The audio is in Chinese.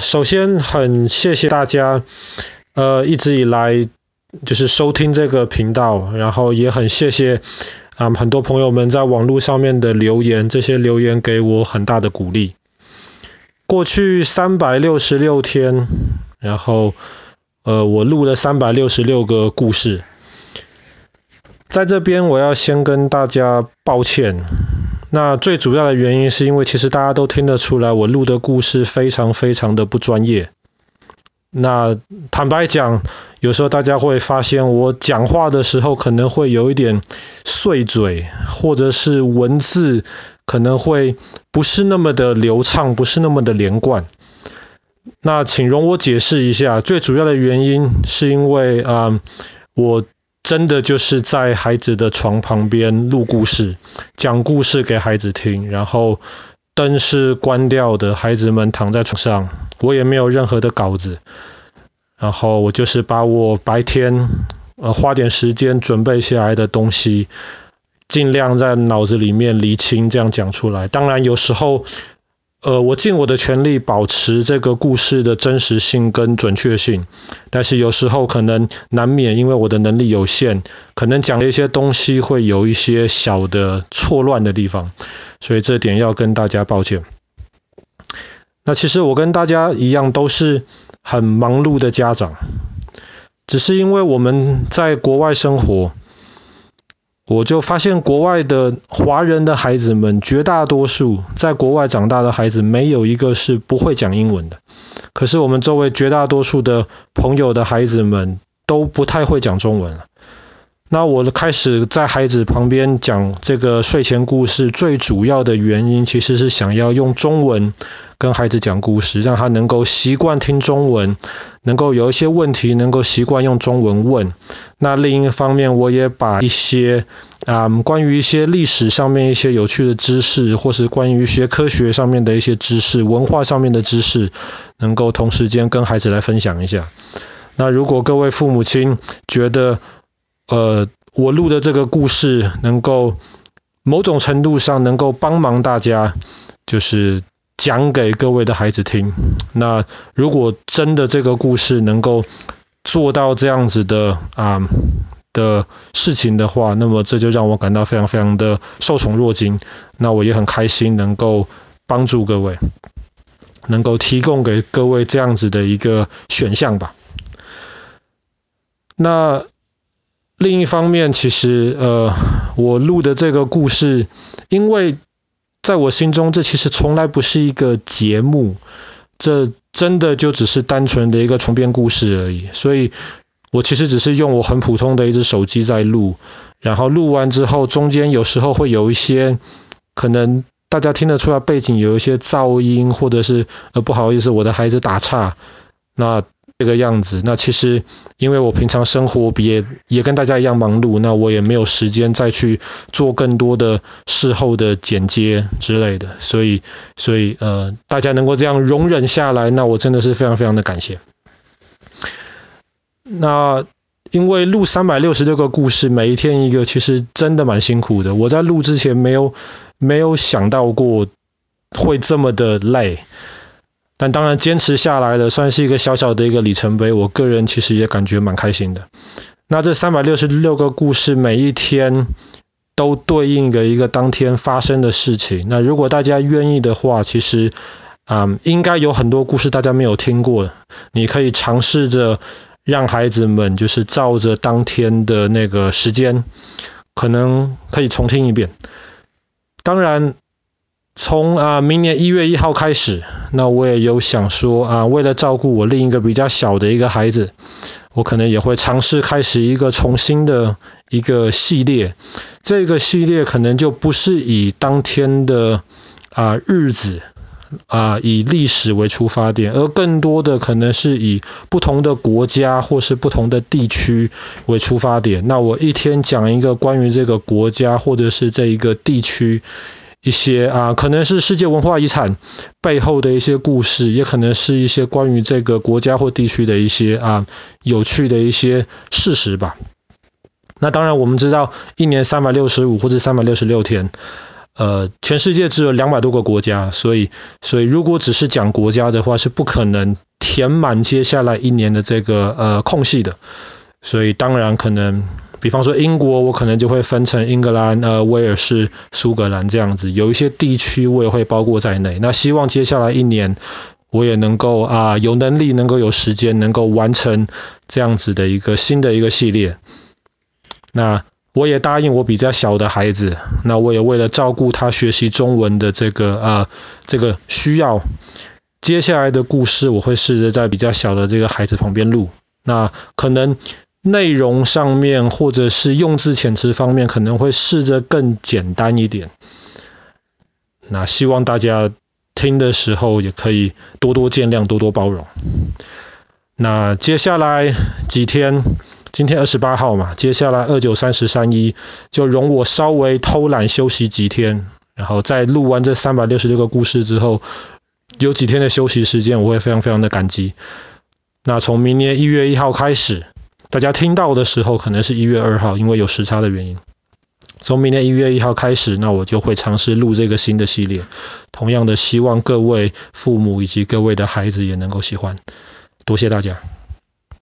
首先很谢谢大家，呃，一直以来就是收听这个频道，然后也很谢谢啊、很多朋友们在网络上面的留言，这些留言给我很大的鼓励。过去三百六十六天，然后呃，我录了三百六十六个故事，在这边我要先跟大家抱歉。那最主要的原因是因为其实大家都听得出来，我录的故事非常非常的不专业。那坦白讲，有时候大家会发现我讲话的时候可能会有一点碎嘴，或者是文字可能会不是那么的流畅，不是那么的连贯。那请容我解释一下，最主要的原因是因为啊、我。真的就是在孩子的床旁边录故事，讲故事给孩子听，然后灯是关掉的，孩子们躺在床上，我也没有任何的稿子，然后我就是把我白天呃花点时间准备下来的东西，尽量在脑子里面厘清，这样讲出来。当然有时候。呃，我尽我的全力保持这个故事的真实性跟准确性，但是有时候可能难免因为我的能力有限，可能讲的一些东西会有一些小的错乱的地方，所以这点要跟大家抱歉。那其实我跟大家一样都是很忙碌的家长，只是因为我们在国外生活。我就发现国外的华人的孩子们，绝大多数在国外长大的孩子，没有一个是不会讲英文的。可是我们周围绝大多数的朋友的孩子们，都不太会讲中文了。那我开始在孩子旁边讲这个睡前故事，最主要的原因其实是想要用中文跟孩子讲故事，让他能够习惯听中文，能够有一些问题能够习惯用中文问。那另一方面，我也把一些啊、嗯、关于一些历史上面一些有趣的知识，或是关于学科学上面的一些知识、文化上面的知识，能够同时间跟孩子来分享一下。那如果各位父母亲觉得，呃，我录的这个故事能够某种程度上能够帮忙大家，就是讲给各位的孩子听。那如果真的这个故事能够做到这样子的啊的事情的话，那么这就让我感到非常非常的受宠若惊。那我也很开心能够帮助各位，能够提供给各位这样子的一个选项吧。那。另一方面，其实呃，我录的这个故事，因为在我心中，这其实从来不是一个节目，这真的就只是单纯的一个重编故事而已。所以，我其实只是用我很普通的一只手机在录，然后录完之后，中间有时候会有一些可能大家听得出来背景有一些噪音，或者是呃不好意思，我的孩子打岔，那。这个样子，那其实因为我平常生活也也跟大家一样忙碌，那我也没有时间再去做更多的事后的剪接之类的，所以所以呃大家能够这样容忍下来，那我真的是非常非常的感谢。那因为录三百六十六个故事，每一天一个，其实真的蛮辛苦的。我在录之前没有没有想到过会这么的累。但当然坚持下来了，算是一个小小的一个里程碑。我个人其实也感觉蛮开心的。那这三百六十六个故事，每一天都对应着一个当天发生的事情。那如果大家愿意的话，其实啊、嗯，应该有很多故事大家没有听过。你可以尝试着让孩子们就是照着当天的那个时间，可能可以重听一遍。当然。从啊明年一月一号开始，那我也有想说啊，为了照顾我另一个比较小的一个孩子，我可能也会尝试开始一个重新的一个系列。这个系列可能就不是以当天的啊日子啊以历史为出发点，而更多的可能是以不同的国家或是不同的地区为出发点。那我一天讲一个关于这个国家或者是这一个地区。一些啊，可能是世界文化遗产背后的一些故事，也可能是一些关于这个国家或地区的一些啊有趣的一些事实吧。那当然，我们知道一年三百六十五或者三百六十六天，呃，全世界只有两百多个国家，所以所以如果只是讲国家的话，是不可能填满接下来一年的这个呃空隙的。所以当然可能，比方说英国，我可能就会分成英格兰、呃威尔士、苏格兰这样子，有一些地区我也会包括在内。那希望接下来一年，我也能够啊、有能力，能够有时间，能够完成这样子的一个新的一个系列。那我也答应我比较小的孩子，那我也为了照顾他学习中文的这个呃这个需要，接下来的故事我会试着在比较小的这个孩子旁边录。那可能。内容上面或者是用字遣词方面可能会试着更简单一点，那希望大家听的时候也可以多多见谅，多多包容。那接下来几天，今天二十八号嘛，接下来二九三十三一就容我稍微偷懒休息几天，然后在录完这三百六十六个故事之后，有几天的休息时间，我会非常非常的感激。那从明年一月一号开始。大家听到的时候可能是一月二号，因为有时差的原因。从明年一月一号开始，那我就会尝试录这个新的系列。同样的，希望各位父母以及各位的孩子也能够喜欢。多谢大家。